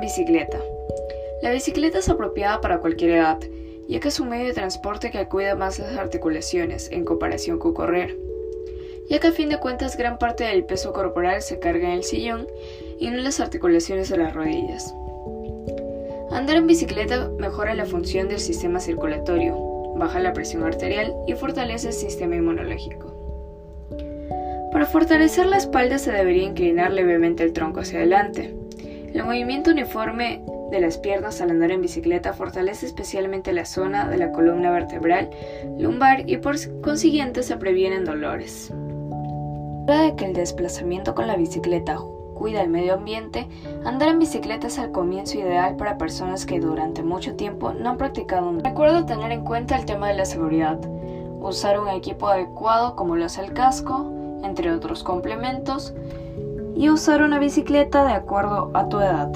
bicicleta. La bicicleta es apropiada para cualquier edad, ya que es un medio de transporte que cuida más las articulaciones en comparación con correr, ya que a fin de cuentas gran parte del peso corporal se carga en el sillón y no en las articulaciones de las rodillas. Andar en bicicleta mejora la función del sistema circulatorio, baja la presión arterial y fortalece el sistema inmunológico. Para fortalecer la espalda se debería inclinar levemente el tronco hacia adelante. El movimiento uniforme de las piernas al andar en bicicleta fortalece especialmente la zona de la columna vertebral, lumbar y por consiguiente se previenen dolores. De que el desplazamiento con la bicicleta cuida el medio ambiente, andar en bicicleta es el comienzo ideal para personas que durante mucho tiempo no han practicado un... Recuerdo tener en cuenta el tema de la seguridad, usar un equipo adecuado como lo es el casco, entre otros complementos, y usar una bicicleta de acuerdo a tu edad.